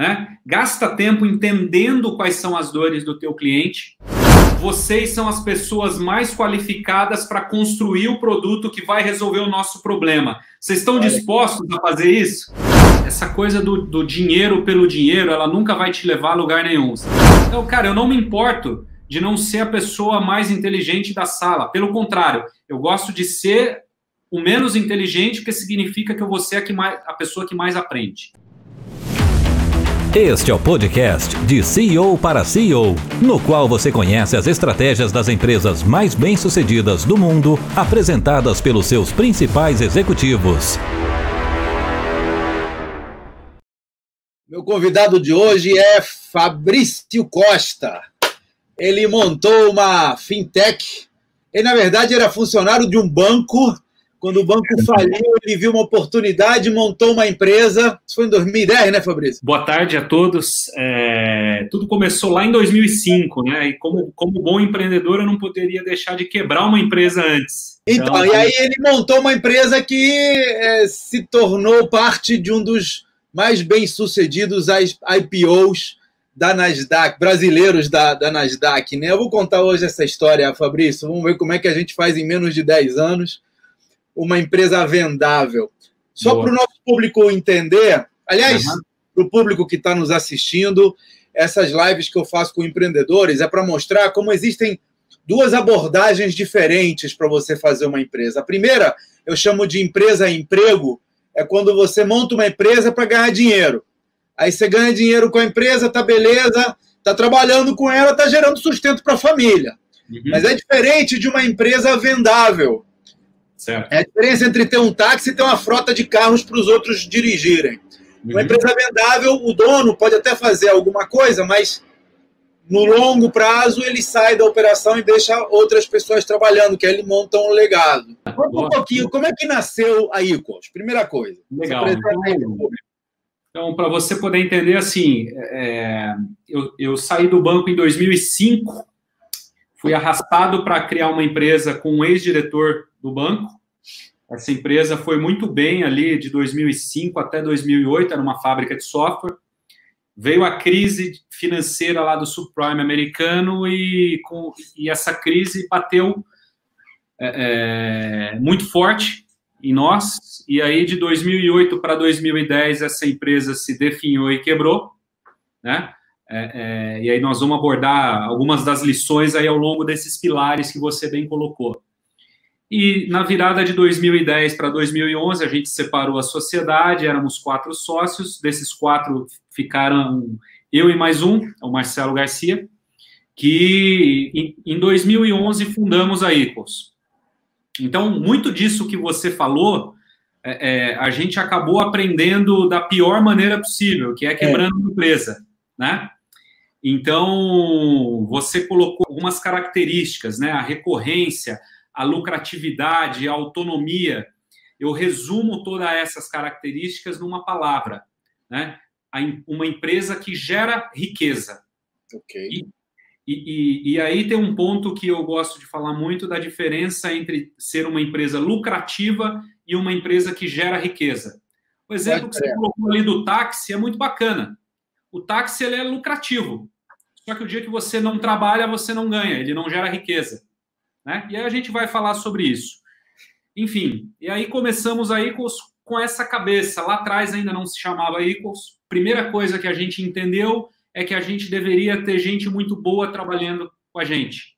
né? Gasta tempo entendendo quais são as dores do teu cliente. Vocês são as pessoas mais qualificadas para construir o produto que vai resolver o nosso problema. Vocês estão dispostos a fazer isso? Essa coisa do, do dinheiro pelo dinheiro, ela nunca vai te levar a lugar nenhum. Então, cara, eu não me importo de não ser a pessoa mais inteligente da sala. Pelo contrário, eu gosto de ser o menos inteligente, porque significa que eu vou ser a, que mais, a pessoa que mais aprende. Este é o podcast de CEO para CEO, no qual você conhece as estratégias das empresas mais bem-sucedidas do mundo, apresentadas pelos seus principais executivos. Meu convidado de hoje é Fabrício Costa. Ele montou uma fintech. Ele, na verdade, era funcionário de um banco quando o banco faliu, ele viu uma oportunidade, montou uma empresa. Isso foi em 2010, né, Fabrício? Boa tarde a todos. É, tudo começou lá em 2005, né? E como, como bom empreendedor, eu não poderia deixar de quebrar uma empresa antes. Então, então e aí ele montou uma empresa que é, se tornou parte de um dos mais bem-sucedidos IPOs da Nasdaq, brasileiros da, da Nasdaq, né? Eu vou contar hoje essa história, Fabrício. Vamos ver como é que a gente faz em menos de 10 anos uma empresa vendável. Só para o nosso público entender, aliás, uhum. para o público que está nos assistindo, essas lives que eu faço com empreendedores é para mostrar como existem duas abordagens diferentes para você fazer uma empresa. A primeira, eu chamo de empresa emprego, é quando você monta uma empresa para ganhar dinheiro. Aí você ganha dinheiro com a empresa, tá beleza, tá trabalhando com ela, tá gerando sustento para a família. Uhum. Mas é diferente de uma empresa vendável. Certo. É a diferença entre ter um táxi e ter uma frota de carros para os outros dirigirem. Uhum. Uma empresa vendável, o dono pode até fazer alguma coisa, mas no longo prazo ele sai da operação e deixa outras pessoas trabalhando, que aí ele monta um legado. Conta um pouquinho, como é que nasceu a Icos? Primeira coisa. Legal. Então, para você poder entender, assim, é, eu, eu saí do banco em 2005, fui arrastado para criar uma empresa com um ex-diretor do banco. Essa empresa foi muito bem ali de 2005 até 2008, era uma fábrica de software. Veio a crise financeira lá do subprime americano e, com, e essa crise bateu é, é muito forte em nós. E aí, de 2008 para 2010, essa empresa se definhou e quebrou, né? É, é, e aí nós vamos abordar algumas das lições aí ao longo desses pilares que você bem colocou. E na virada de 2010 para 2011, a gente separou a sociedade, éramos quatro sócios, desses quatro ficaram eu e mais um, o Marcelo Garcia, que em 2011 fundamos a Ecos. Então, muito disso que você falou, é, é, a gente acabou aprendendo da pior maneira possível, que é quebrando é. empresa, né? Então, você colocou algumas características, né? A recorrência, a lucratividade, a autonomia. Eu resumo todas essas características numa palavra, né? Uma empresa que gera riqueza. Ok. E, e, e, aí tem um ponto que eu gosto de falar muito da diferença entre ser uma empresa lucrativa e uma empresa que gera riqueza. O exemplo que você colocou ali do táxi é muito bacana. O táxi ele é lucrativo. Só que o dia que você não trabalha, você não ganha, ele não gera riqueza. Né? E aí a gente vai falar sobre isso. Enfim, e aí começamos aí com, com essa cabeça. Lá atrás ainda não se chamava Equals. Primeira coisa que a gente entendeu é que a gente deveria ter gente muito boa trabalhando com a gente.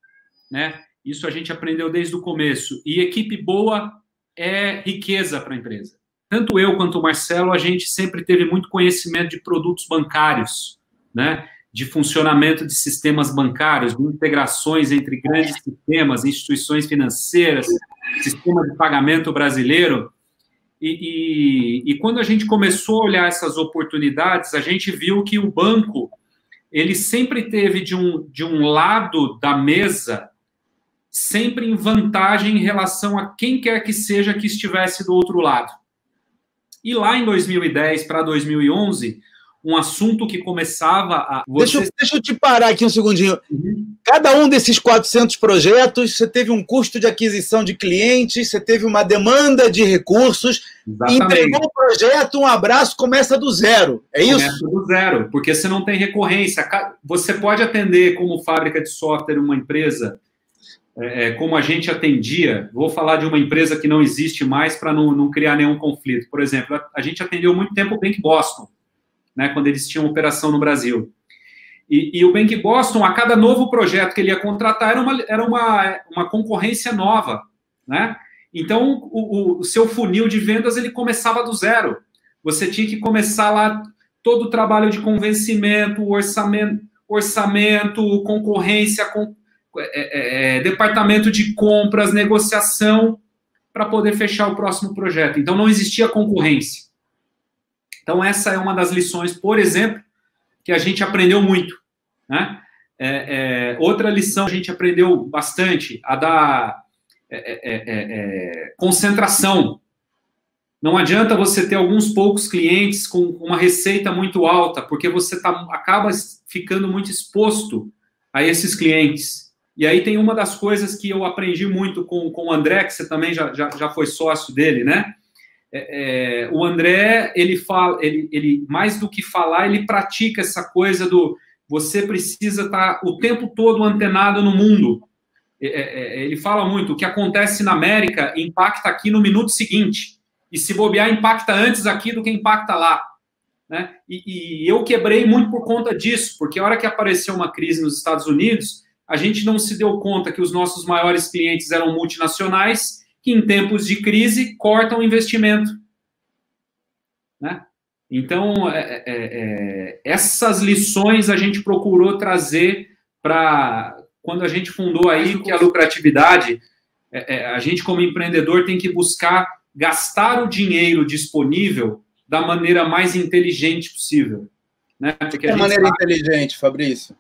Né? Isso a gente aprendeu desde o começo. E equipe boa é riqueza para a empresa. Tanto eu quanto o Marcelo, a gente sempre teve muito conhecimento de produtos bancários, né? De funcionamento de sistemas bancários, de integrações entre grandes sistemas, instituições financeiras, sistema de pagamento brasileiro. E, e, e, quando a gente começou a olhar essas oportunidades, a gente viu que o banco ele sempre teve de um, de um lado da mesa, sempre em vantagem em relação a quem quer que seja que estivesse do outro lado. E lá em 2010 para 2011, um assunto que começava a. Você... Deixa, deixa, eu te parar aqui um segundinho. Uhum. Cada um desses 400 projetos, você teve um custo de aquisição de clientes, você teve uma demanda de recursos, Exatamente. entregou o projeto, um abraço, começa do zero. É isso? Começa do zero, porque você não tem recorrência. Você pode atender como fábrica de software uma empresa. É, é como a gente atendia, vou falar de uma empresa que não existe mais para não, não criar nenhum conflito. Por exemplo, a, a gente atendeu muito tempo o Bank Boston né, quando eles tinham operação no Brasil. E, e, o Bank Boston, a cada novo projeto que ele ia contratar, era uma, era uma, uma concorrência nova, né? Então, o, o, seu funil de vendas, ele começava do zero. Você tinha que começar lá todo o trabalho de convencimento, orçamento, orçamento concorrência, com, é, é, é departamento de compras, negociação, para poder fechar o próximo projeto. Então, não existia concorrência. Então, essa é uma das lições, por exemplo, que a gente aprendeu muito. Né? É, é, outra lição que a gente aprendeu bastante, a da é, é, é, é, concentração. Não adianta você ter alguns poucos clientes com uma receita muito alta, porque você tá, acaba ficando muito exposto a esses clientes. E aí tem uma das coisas que eu aprendi muito com, com o André, que você também já, já, já foi sócio dele, né? É, é, o André, ele fala, ele, ele, mais do que falar, ele pratica essa coisa do você precisa estar o tempo todo antenado no mundo. É, é, é, ele fala muito, o que acontece na América impacta aqui no minuto seguinte. E se bobear, impacta antes aqui do que impacta lá. Né? E, e eu quebrei muito por conta disso, porque a hora que apareceu uma crise nos Estados Unidos, a gente não se deu conta que os nossos maiores clientes eram multinacionais que em tempos de crise cortam o investimento. Né? Então, é, é, é, essas lições a gente procurou trazer para quando a gente fundou aí que a lucratividade, é, é, a gente como empreendedor tem que buscar gastar o dinheiro disponível da maneira mais inteligente possível. Né? Porque que maneira sabe... inteligente, Fabrício?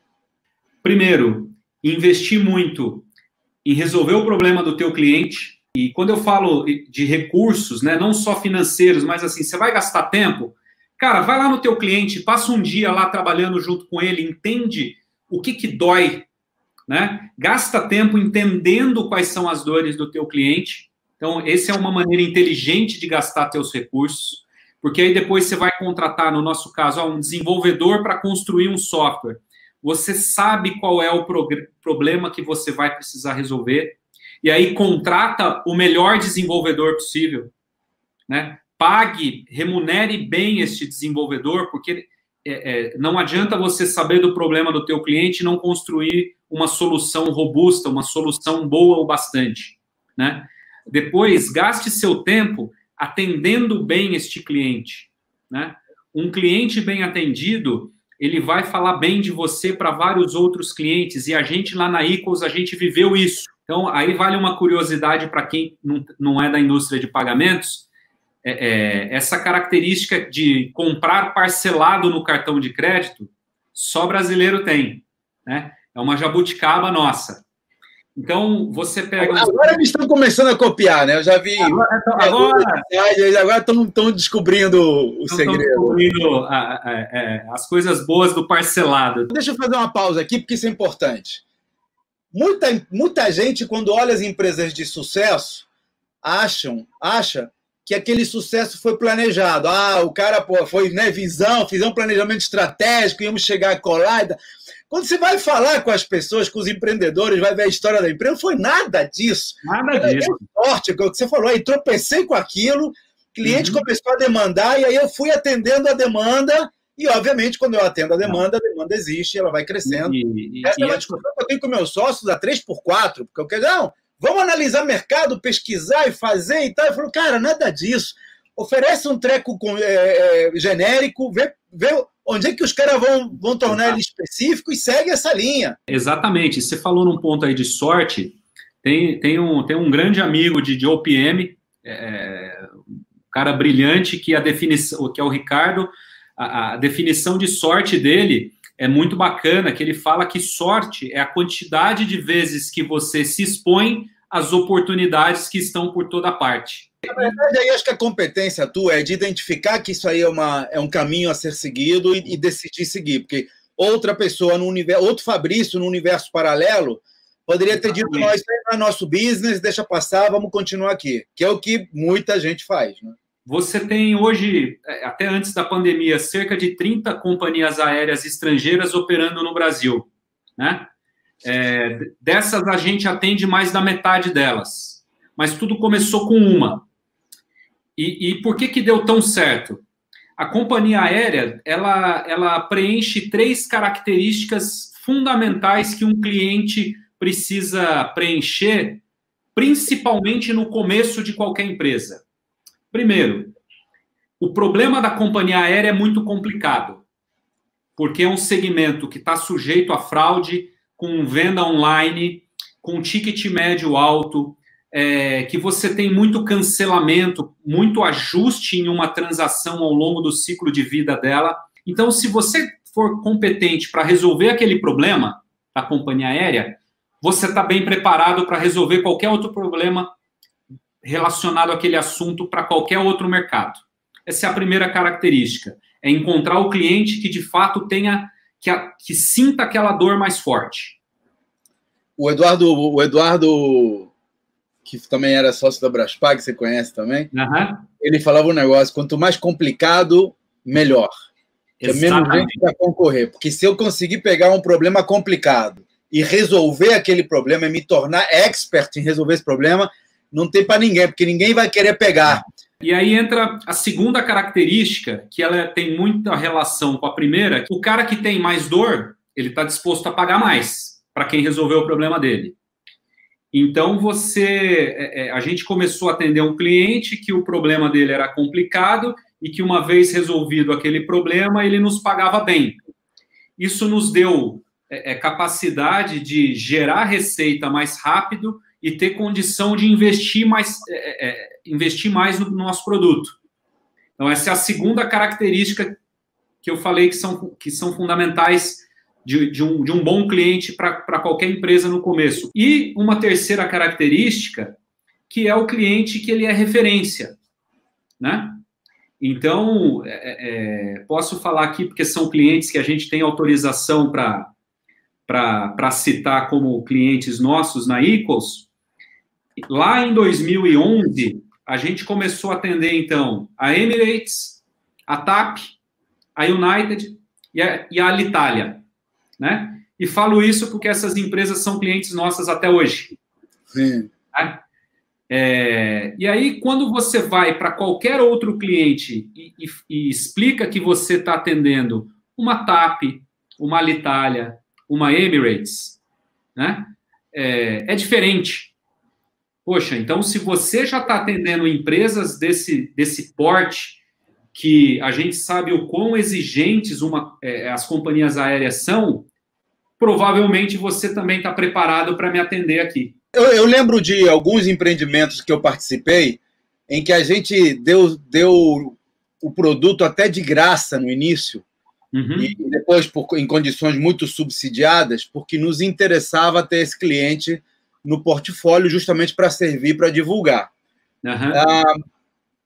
Primeiro, investir muito em resolver o problema do teu cliente, e quando eu falo de recursos, né, não só financeiros, mas assim, você vai gastar tempo, cara, vai lá no teu cliente, passa um dia lá trabalhando junto com ele, entende o que que dói, né? Gasta tempo entendendo quais são as dores do teu cliente. Então, essa é uma maneira inteligente de gastar teus recursos, porque aí depois você vai contratar, no nosso caso, um desenvolvedor para construir um software. Você sabe qual é o problema que você vai precisar resolver e aí contrata o melhor desenvolvedor possível, né? Pague, remunere bem este desenvolvedor, porque é, é, não adianta você saber do problema do teu cliente e não construir uma solução robusta, uma solução boa o bastante, né? Depois, gaste seu tempo atendendo bem este cliente, né? Um cliente bem atendido, ele vai falar bem de você para vários outros clientes, e a gente lá na Equals, a gente viveu isso. Então, aí vale uma curiosidade para quem não, é da indústria de pagamentos, é, é, essa característica de comprar parcelado no cartão de crédito, só brasileiro tem, né? É uma jabuticaba nossa. Então, você pega... Agora eles estão começando a copiar, né? Eu já vi... Agora, então, agora, agora estão, estão descobrindo o estão segredo. descobrindo a, a, a, é, as coisas boas do parcelado. Deixa eu fazer uma pausa aqui, porque isso é importante. Muita, muita gente, quando olha as empresas de sucesso, acham, acha que aquele sucesso foi planejado. Ah, o cara pô, foi né, visão, fizemos um planejamento estratégico, íamos chegar a colar. Quando você vai falar com as pessoas, com os empreendedores, vai ver a história da empresa, foi nada disso. Nada disso. Sorte, o que você falou aí, tropecei com aquilo, cliente uhum. começou a demandar, e aí eu fui atendendo a demanda e, obviamente, quando eu atendo a demanda, a demanda existe, ela vai crescendo. E, e, Essa e é uma discussão que eu tenho com meus sócios a 3x4, porque eu quero, não, vamos analisar mercado, pesquisar e fazer e tal. Eu falo, cara, nada disso. Oferece um treco com, é, é, genérico, vê, vê onde é que os caras vão, vão tornar ele específico e segue essa linha. Exatamente. Você falou num ponto aí de sorte. Tem, tem, um, tem um grande amigo de, de OPM, é, um cara brilhante, que a definição, que é o Ricardo a, a definição de sorte dele é muito bacana, que ele fala que sorte é a quantidade de vezes que você se expõe às oportunidades que estão por toda parte. Na verdade, aí acho que a competência tua é de identificar que isso aí é, uma, é um caminho a ser seguido e, e decidir seguir, porque outra pessoa no universo, outro Fabrício no universo paralelo, poderia ter dito: nós é nosso business, deixa passar, vamos continuar aqui, que é o que muita gente faz. Né? Você tem hoje, é, até antes da pandemia, cerca de 30 companhias aéreas estrangeiras operando no Brasil. Né? É, dessas, a gente atende mais da metade delas. Mas tudo começou com uma. E, e por que, que deu tão certo? A companhia aérea ela, ela preenche três características fundamentais que um cliente precisa preencher, principalmente no começo de qualquer empresa. Primeiro, o problema da companhia aérea é muito complicado, porque é um segmento que está sujeito a fraude, com venda online, com ticket médio alto, é, que você tem muito cancelamento, muito ajuste em uma transação ao longo do ciclo de vida dela. Então, se você for competente para resolver aquele problema da companhia aérea, você está bem preparado para resolver qualquer outro problema relacionado àquele assunto para qualquer outro mercado. Essa é a primeira característica. É encontrar o cliente que de fato tenha, que, a, que sinta aquela dor mais forte. O Eduardo, o Eduardo que também era sócio da Braspag, que você conhece também, uhum. ele falava um negócio: quanto mais complicado, melhor. É menos gente para concorrer. Porque se eu conseguir pegar um problema complicado e resolver aquele problema e me tornar expert em resolver esse problema, não tem para ninguém, porque ninguém vai querer pegar. E aí entra a segunda característica, que ela tem muita relação com a primeira. O cara que tem mais dor, ele está disposto a pagar mais para quem resolveu o problema dele. Então você, é, é, a gente começou a atender um cliente que o problema dele era complicado e que uma vez resolvido aquele problema ele nos pagava bem. Isso nos deu é, capacidade de gerar receita mais rápido e ter condição de investir mais, é, é, investir mais no nosso produto. Então essa é a segunda característica que eu falei que são, que são fundamentais de, de, um, de um bom cliente para qualquer empresa no começo. E uma terceira característica, que é o cliente que ele é referência, né? Então, é, é, posso falar aqui, porque são clientes que a gente tem autorização para citar como clientes nossos na Equals. Lá em 2011, a gente começou a atender, então, a Emirates, a TAP, a United e a, e a Alitalia né? E falo isso porque essas empresas são clientes nossas até hoje. Sim. Né? É, e aí, quando você vai para qualquer outro cliente e, e, e explica que você está atendendo uma TAP, uma Alitalia, uma Emirates, né? É, é diferente. Poxa, então se você já está atendendo empresas desse, desse porte, que a gente sabe o quão exigentes uma, é, as companhias aéreas são, provavelmente você também está preparado para me atender aqui. Eu, eu, lembro de alguns empreendimentos que eu participei em que a gente deu, deu o produto até de graça no início uhum. e depois por, em condições muito subsidiadas, porque nos interessava ter esse cliente no portfólio justamente para servir para divulgar. Uhum. Ah,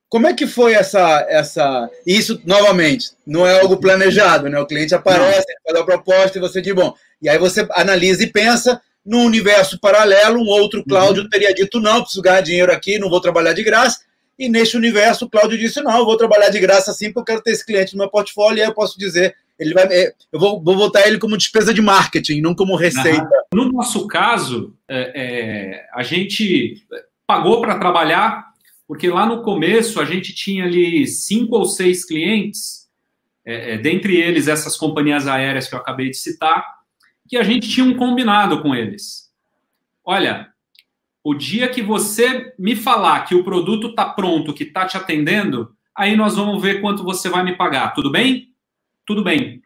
como é que foi essa, essa. Isso, novamente, não é algo planejado, né? O cliente aparece, faz a proposta e você diz, bom, e aí você analisa e pensa, num universo paralelo, um outro Cláudio uhum. teria dito, não, preciso ganhar dinheiro aqui, não vou trabalhar de graça. E neste universo, o Cláudio disse, não, eu vou trabalhar de graça sim, porque eu quero ter esse cliente no meu portfólio, e aí eu posso dizer, ele vai, é, eu vou, vou botar ele como despesa de marketing, não como receita. Uhum. No nosso caso, é, é, a gente pagou para trabalhar, porque lá no começo a gente tinha ali cinco ou seis clientes, é, é, dentre eles essas companhias aéreas que eu acabei de citar, que a gente tinha um combinado com eles. Olha, o dia que você me falar que o produto está pronto, que está te atendendo, aí nós vamos ver quanto você vai me pagar. Tudo bem? Tudo bem.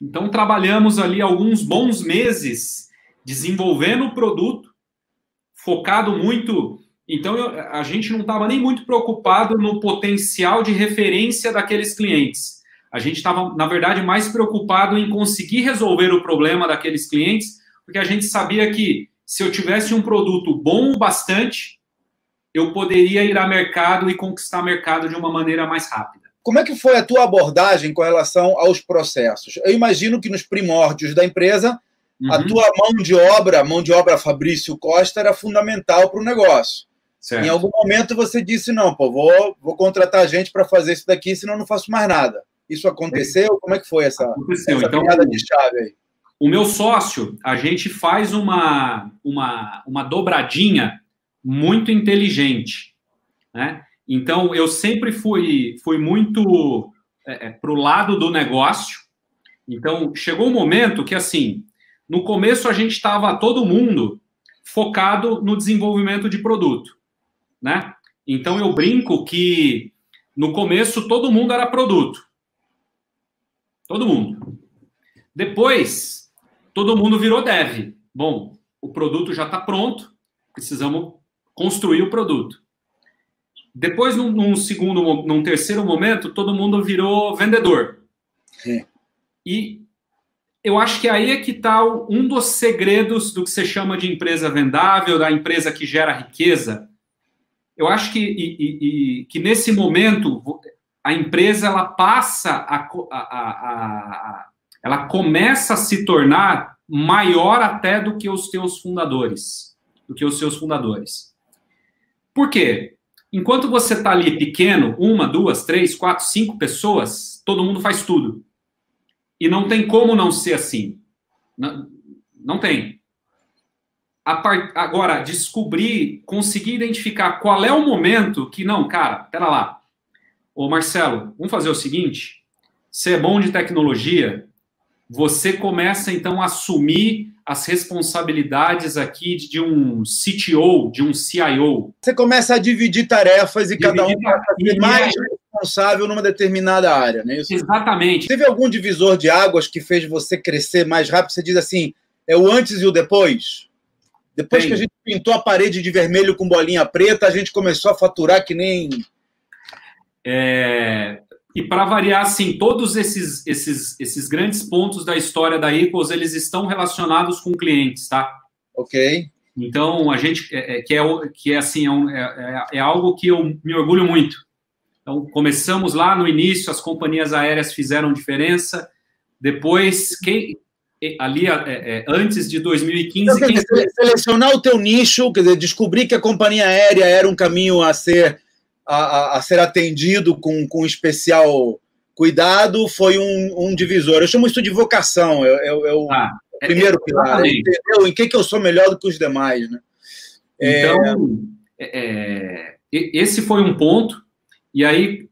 Então trabalhamos ali alguns bons meses desenvolvendo o produto, focado muito. Então eu, a gente não estava nem muito preocupado no potencial de referência daqueles clientes a gente estava, na verdade, mais preocupado em conseguir resolver o problema daqueles clientes, porque a gente sabia que se eu tivesse um produto bom o bastante, eu poderia ir a mercado e conquistar mercado de uma maneira mais rápida. Como é que foi a tua abordagem com relação aos processos? Eu imagino que nos primórdios da empresa, uhum. a tua mão de obra, a mão de obra Fabrício Costa, era fundamental para o negócio. Certo. Em algum momento você disse: não, pô, vou, vou contratar gente para fazer isso daqui, senão não faço mais nada. Isso aconteceu? Como é que foi essa, aconteceu. essa então, de chave aí? O meu sócio, a gente faz uma, uma, uma dobradinha muito inteligente. Né? Então, eu sempre fui, fui muito é, é para o lado do negócio. Então, chegou um momento que, assim, no começo a gente estava todo mundo focado no desenvolvimento de produto, né? Então, eu brinco que no começo todo mundo era produto. Todo mundo. Depois, todo mundo virou dev. Bom, o produto já está pronto, precisamos construir o produto. Depois, num, num, segundo, num terceiro momento, todo mundo virou vendedor. É. E eu acho que aí é que está um dos segredos do que você chama de empresa vendável, da empresa que gera riqueza. Eu acho que, e, e, e, que nesse momento a empresa ela passa a, a, a, ela começa a se tornar maior até do que os teus fundadores, do que os seus fundadores. Por quê? Enquanto você está ali pequeno, uma, duas, três, quatro, cinco pessoas, todo mundo faz tudo. E não tem como não ser assim. Não, não tem. Part... Agora, descobrir, conseguir identificar qual é o momento que, não, cara, pera lá. Ô Marcelo, vamos fazer o seguinte: você é bom de tecnologia, você começa então a assumir as responsabilidades aqui de um CTO, de um CIO. Você começa a dividir tarefas e dividir cada um passa ser mais responsável numa determinada área, né? Isso. Exatamente. Teve algum divisor de águas que fez você crescer mais rápido? Você diz assim, é o antes e o depois? Depois Tem. que a gente pintou a parede de vermelho com bolinha preta, a gente começou a faturar que nem. É, e para variar, assim, todos esses, esses, esses grandes pontos da história da Equals, eles estão relacionados com clientes, tá? Ok. Então, a gente, é, é, que, é, que é assim, é, um, é, é, é, algo que eu me orgulho muito. Então, começamos lá no início, as companhias aéreas fizeram diferença. Depois, quem, ali, é, antes de 2015... Então, quem... selecionar o teu nicho, quer dizer, descobrir que a companhia aérea era um caminho a ser a, a, ser atendido com, com especial cuidado foi um, um divisor. Eu chamo isso de vocação, é, é, é o ah, primeiro é, pilar. Entendeu? Em que, que eu sou melhor do que os demais, né? Então, é, é, esse foi um ponto. E aí,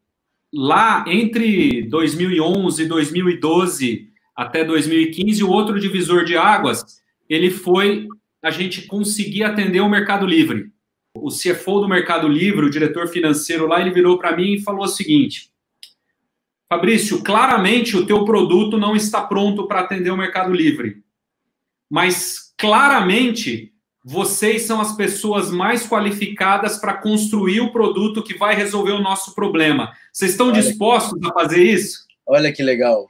lá entre 2011 e 2012 até 2015, o outro divisor de águas, ele foi a gente conseguir atender o Mercado Livre o CFO do Mercado Livre, o diretor financeiro lá, ele virou para mim e falou o seguinte: Fabrício, claramente o teu produto não está pronto para atender o Mercado Livre, mas claramente vocês são as pessoas mais qualificadas para construir o produto que vai resolver o nosso problema. Vocês estão Olha dispostos que... a fazer isso? Olha que legal.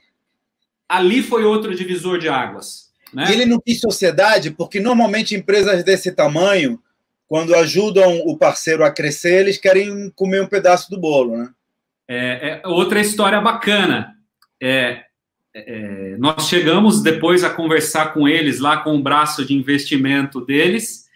Ali foi outro divisor de águas. Né? E ele não quis sociedade, porque normalmente empresas desse tamanho quando ajudam o parceiro a crescer, eles querem comer um pedaço do bolo, né? É, é outra história bacana. É, é, nós chegamos depois a conversar com eles lá com o braço de investimento deles,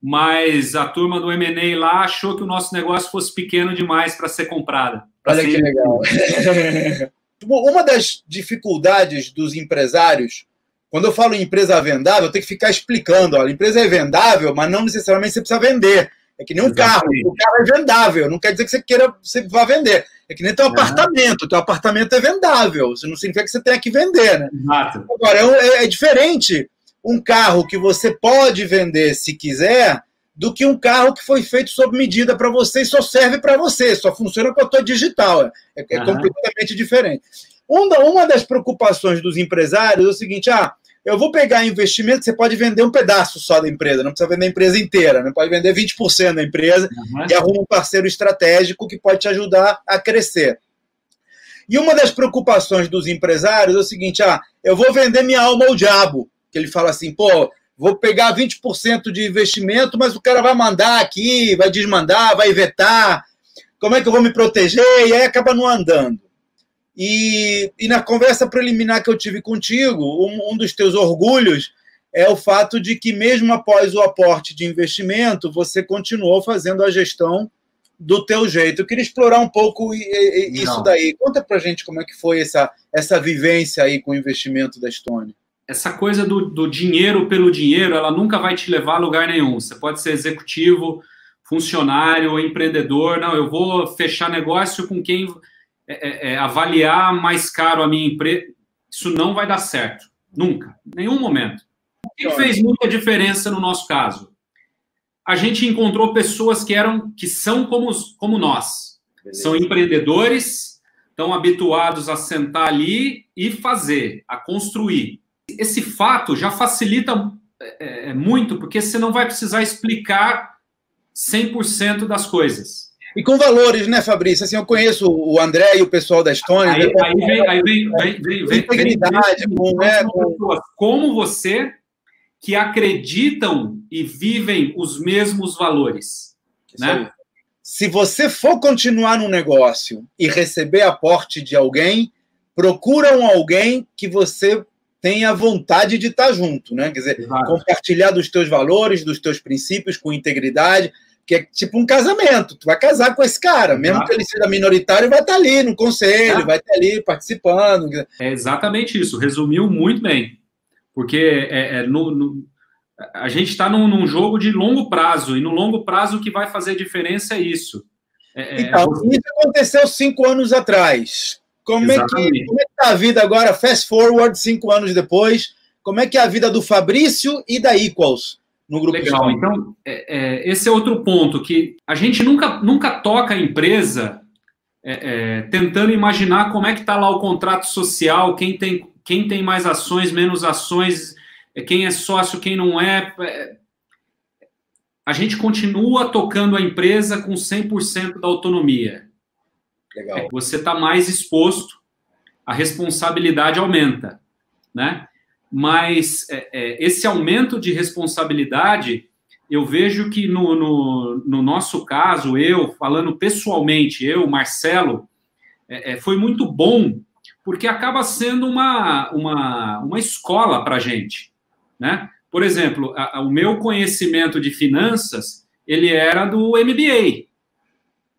mas a turma do M&A lá achou que o nosso negócio fosse pequeno demais para ser comprada. Olha ser... que legal. Uma das dificuldades dos empresários quando eu falo em empresa vendável, eu tenho que ficar explicando. Olha, a empresa é vendável, mas não necessariamente você precisa vender. É que nem um Exatamente. carro. O carro é vendável. Não quer dizer que você queira, você vá vender. É que nem teu apartamento. Teu apartamento é vendável. Isso não significa que você tenha que vender, né? Exato. Agora, é, é, é diferente um carro que você pode vender se quiser do que um carro que foi feito sob medida para você e só serve para você, só funciona com a tua digital. É, é completamente diferente. Uma, uma das preocupações dos empresários é o seguinte: ah, eu vou pegar investimento, você pode vender um pedaço só da empresa, não precisa vender a empresa inteira, né? pode vender 20% da empresa uhum. e arruma um parceiro estratégico que pode te ajudar a crescer. E uma das preocupações dos empresários é o seguinte: ah, eu vou vender minha alma ao diabo. Que ele fala assim, pô, vou pegar 20% de investimento, mas o cara vai mandar aqui, vai desmandar, vai vetar. Como é que eu vou me proteger? E aí acaba não andando. E, e na conversa preliminar que eu tive contigo, um, um dos teus orgulhos é o fato de que, mesmo após o aporte de investimento, você continuou fazendo a gestão do teu jeito. Eu queria explorar um pouco isso Não. daí. Conta pra gente como é que foi essa, essa vivência aí com o investimento da Estônia. Essa coisa do, do dinheiro pelo dinheiro, ela nunca vai te levar a lugar nenhum. Você pode ser executivo, funcionário, empreendedor. Não, eu vou fechar negócio com quem é, é, é avaliar mais caro a minha empresa. Isso não vai dar certo. Nunca. Nenhum momento. O que fez muita diferença no nosso caso? A gente encontrou pessoas que eram, que são como, como nós. Beleza. São empreendedores, estão habituados a sentar ali e fazer, a construir. Esse fato já facilita é, é muito, porque você não vai precisar explicar 100% das coisas. E com valores, né, Fabrício? Assim, eu conheço o André e o pessoal da Estônia. Aí, né? aí vem, aí vem, vem, vem, vem, com, né, com... como você que acreditam e vivem os mesmos valores. né? Se você for continuar no negócio e receber aporte de alguém, procura um alguém que você tenha vontade de estar junto, né? Quer dizer, Exato. compartilhar dos teus valores, dos teus princípios com integridade, que é tipo um casamento. Tu vai casar com esse cara, mesmo Exato. que ele seja minoritário, vai estar ali no conselho, Exato. vai estar ali participando. É exatamente isso. Resumiu muito bem. Porque é, é no, no, a gente está num, num, jogo de longo prazo, e no longo prazo o que vai fazer diferença é isso. É, é então, você... isso aconteceu cinco anos atrás. Como é, que, como é que tá a vida agora, fast forward, cinco anos depois? Como é que é a vida do Fabrício e da Equals no grupo Legal, então, é, é, esse é outro ponto, que a gente nunca, nunca toca a empresa é, é, tentando imaginar como é que está lá o contrato social, quem tem, quem tem mais ações, menos ações, é quem é sócio, quem não é. é. A gente continua tocando a empresa com 100% da autonomia. Legal. Você está mais exposto, a responsabilidade aumenta, né? Mas é, é, esse aumento de responsabilidade, eu vejo que no, no, no, nosso caso, eu, falando pessoalmente, eu, Marcelo, é, é foi muito bom, porque acaba sendo uma, uma, uma escola para a gente né? Por exemplo, a, a, o meu conhecimento de finanças, ele era do MBA.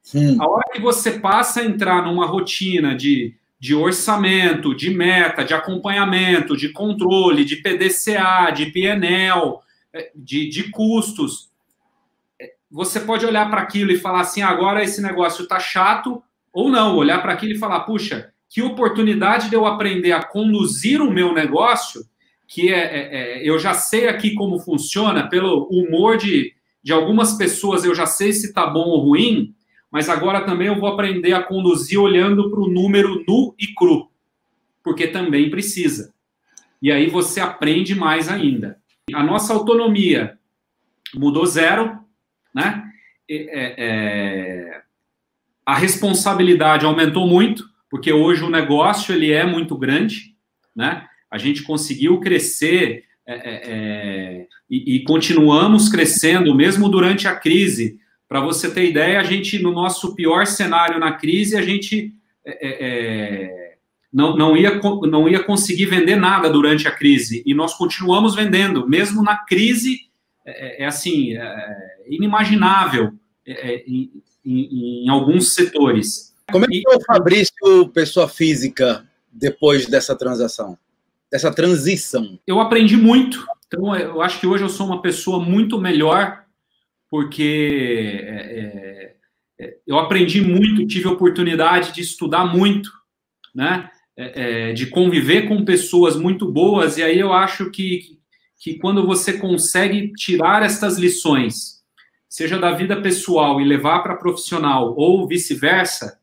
Sim. A hora que você passa a entrar numa rotina de, de orçamento, de meta, de acompanhamento, de controle, de PDCA, de PNL, é, de, de custos, é, você pode olhar para aquilo e falar assim: agora esse negócio está chato, ou não, olhar para aquilo e falar: puxa, que oportunidade de eu aprender a conduzir o meu negócio que é, é, é, eu já sei aqui como funciona, pelo humor de, de algumas pessoas, eu já sei se está bom ou ruim, mas agora também eu vou aprender a conduzir olhando para o número nu e cru, porque também precisa. E aí você aprende mais ainda. A nossa autonomia mudou zero, né? É, é, a responsabilidade aumentou muito, porque hoje o negócio ele é muito grande, né? a gente conseguiu crescer é, é, é, e, e, continuamos crescendo, mesmo durante a crise. Para você ter ideia, a gente, no nosso pior cenário na crise, a gente é, é, é não, não, ia, não ia conseguir vender nada durante a crise. E nós continuamos vendendo, mesmo na crise, é, assim, inimaginável em, em, em, alguns setores. Como é que foi o Fabrício, pessoa física, depois dessa transação? dessa transição? Eu aprendi muito. Então, eu acho que hoje eu sou uma pessoa muito melhor, porque é, é, é eu aprendi muito, tive a oportunidade de estudar muito, né? É, é, de conviver com pessoas muito boas, e aí eu acho que, que quando você consegue tirar estas lições, seja da vida pessoal e levar para profissional, ou vice-versa,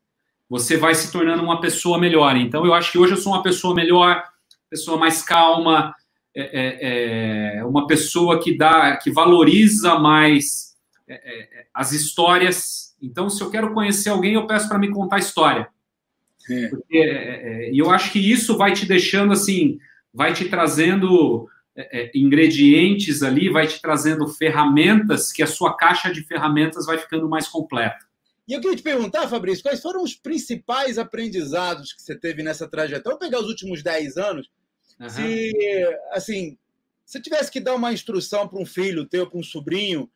você vai se tornando uma pessoa melhor. Então, eu acho que hoje eu sou uma pessoa melhor, pessoa mais calma, é, é, é, uma pessoa que dá, que valoriza mais é, é, as histórias. Então, se eu quero conhecer alguém, eu peço para me contar a história. Porque, e eu acho que isso vai te deixando assim, vai te trazendo é, é, ingredientes ali, vai te trazendo ferramentas que a sua caixa de ferramentas vai ficando mais completa. E eu queria te perguntar, Fabrício, quais foram os principais aprendizados que você teve nessa trajetória? Vou pegar os últimos 10 anos. Uhum. Se, assim, se tivesse que dar uma instrução para um filho teu, para um sobrinho,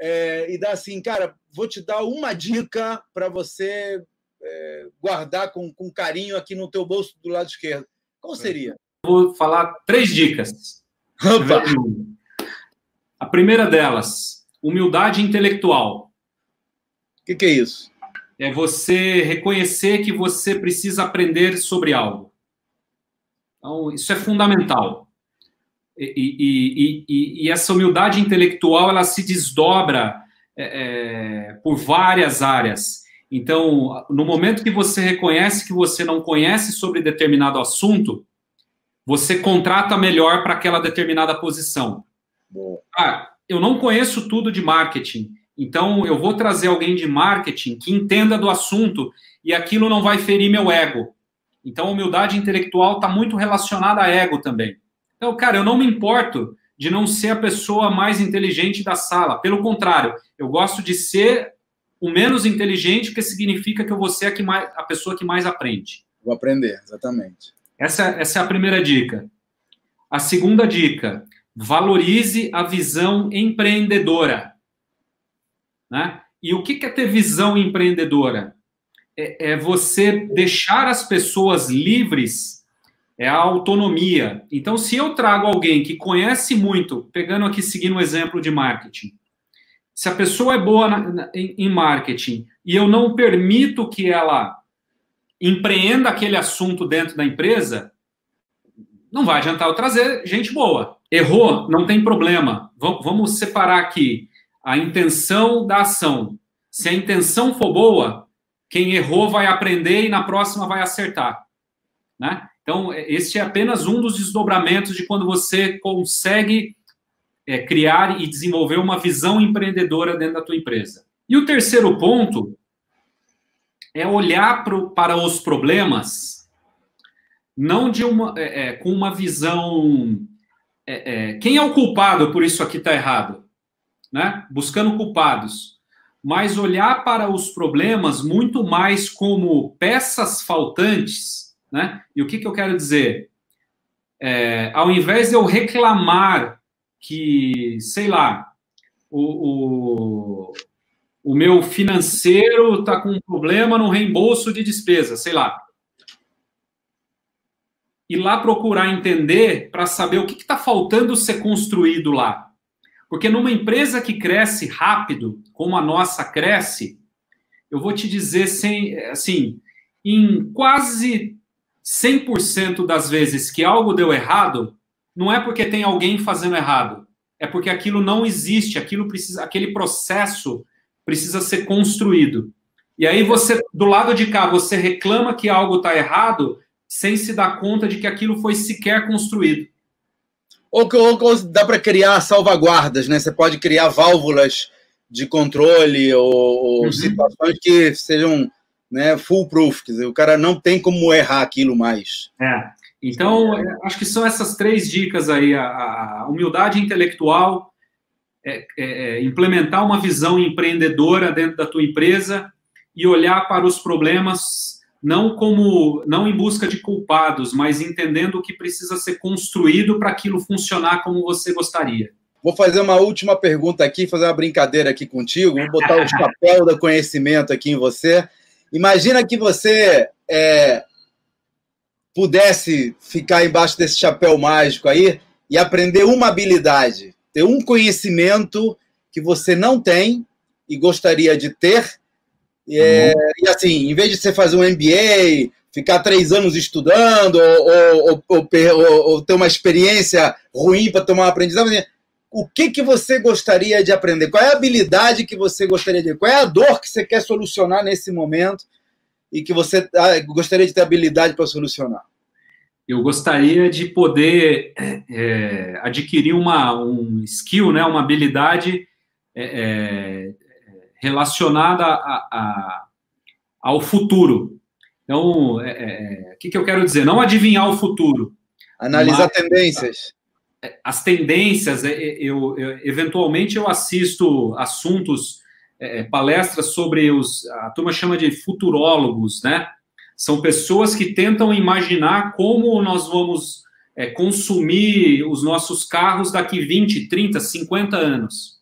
é, e dar assim, cara, vou te dar uma dica para você é, guardar com, com carinho aqui no teu bolso do lado esquerdo, qual seria? Vou falar três dicas. Opa. A primeira delas, humildade intelectual. O que, que é isso? É você reconhecer que você precisa aprender sobre algo. Então, isso é fundamental. E, e, e, e, essa humildade intelectual ela se desdobra é, é, por várias áreas. Então, no momento que você reconhece que você não conhece sobre determinado assunto, você contrata melhor para aquela determinada posição. Ah, eu não conheço tudo de marketing, então eu vou trazer alguém de marketing que entenda do assunto e aquilo não vai ferir meu ego. Então, a humildade intelectual está muito relacionada a ego também. Então, cara, eu não me importo de não ser a pessoa mais inteligente da sala. Pelo contrário, eu gosto de ser o menos inteligente, que significa que eu vou ser a, que mais, a pessoa que mais aprende. Vou aprender, exatamente. Essa, essa é a primeira dica. A segunda dica: valorize a visão empreendedora. Né? E o que é ter visão empreendedora? É, é você deixar as pessoas livres, é a autonomia. Então, se eu trago alguém que conhece muito, pegando aqui, seguindo o um exemplo de marketing, se a pessoa é boa na, na, em, marketing e eu não permito que ela empreenda aquele assunto dentro da empresa, não vai adiantar eu trazer gente boa. Errou, não tem problema. Vamos separar aqui a intenção da ação. Se a intenção for boa, quem errou vai aprender e na próxima vai acertar. Né? Então, este é apenas um dos desdobramentos de quando você consegue é, criar e desenvolver uma visão empreendedora dentro da tua empresa. E o terceiro ponto é olhar pro, para os problemas não de uma é, é, com uma visão é, é, quem é o culpado por isso aqui está errado, né? Buscando culpados, mas olhar para os problemas muito mais como peças faltantes, né? E o que, que eu quero dizer? É, ao invés de eu reclamar que, sei lá, o, o o meu financeiro está com um problema no reembolso de despesa, sei lá. Ir lá procurar entender para saber o que está faltando ser construído lá. Porque numa empresa que cresce rápido, como a nossa cresce, eu vou te dizer, sem, assim, em quase 100% das vezes que algo deu errado, não é porque tem alguém fazendo errado, é porque aquilo não existe, aquilo precisa, aquele processo precisa ser construído. E aí você, do lado de cá, você reclama que algo está errado sem se dar conta de que aquilo foi sequer construído. Ou, ou, ou dá para criar salvaguardas, né? Você pode criar válvulas de controle ou, ou uhum. situações que sejam né, foolproof, quer dizer, o cara não tem como errar aquilo mais. É. Então, é, acho que são essas três dicas aí: a, a humildade intelectual, é, é, é, implementar uma visão empreendedora dentro da tua empresa e olhar para os problemas não como não em busca de culpados, mas entendendo o que precisa ser construído para aquilo funcionar como você gostaria. Vou fazer uma última pergunta aqui, fazer uma brincadeira aqui contigo. Vou botar o chapéu do conhecimento aqui em você. Imagina que você é, pudesse ficar embaixo desse chapéu mágico aí e aprender uma habilidade ter um conhecimento que você não tem e gostaria de ter. E, é, uhum. e assim, em vez de você fazer um MBA, ficar três anos estudando ou, ou, ou, ou ter uma experiência ruim para tomar um aprendizado, o que, que você gostaria de aprender? Qual é a habilidade que você gostaria de Qual é a dor que você quer solucionar nesse momento e que você ah, gostaria de ter habilidade para solucionar? eu gostaria de poder é, é, adquirir uma um skill, né, uma habilidade é, é relacionada a, a, ao futuro. Então, é, é, o que, que, eu quero dizer? Não adivinhar o futuro. Analisar mas, tendências. As tendências, eu, eu, eventualmente eu assisto assuntos, é, palestras sobre os, a turma chama de futurólogos, né? São pessoas que tentam imaginar como nós vamos é, consumir os nossos carros daqui 20, 30, 50 anos.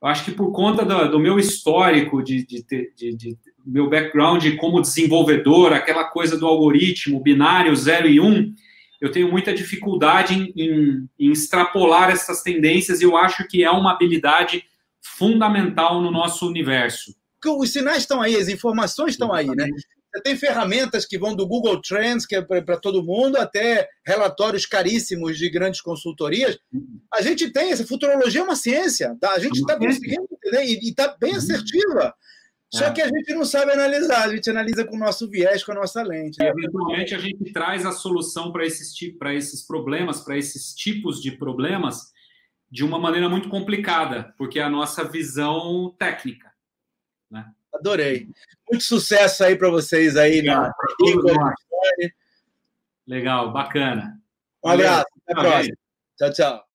Eu acho que por conta do, do meu histórico, de, de, de, de, meu background como desenvolvedor, aquela coisa do algoritmo binário 0 e 1, um, eu tenho muita dificuldade em, em, em extrapolar essas tendências e eu acho que é uma habilidade fundamental no nosso universo. Os sinais estão aí, as informações estão aí, né? Você tem ferramentas que vão do Google Trends, que é para todo mundo, até relatórios caríssimos de grandes consultorias. A gente tem, essa futurologia é uma ciência, tá? a gente está conseguindo entender e está bem uhum. assertiva. Só é. que a gente não sabe analisar, a gente analisa com o nosso viés, com a nossa lente. E, eventualmente a gente traz a solução para esses, esses problemas, para esses tipos de problemas, de uma maneira muito complicada, porque é a nossa visão técnica. Né? Adorei. Muito sucesso aí para vocês aí na Legal, bacana. Um abraço. Até a próxima. Tchau, tchau.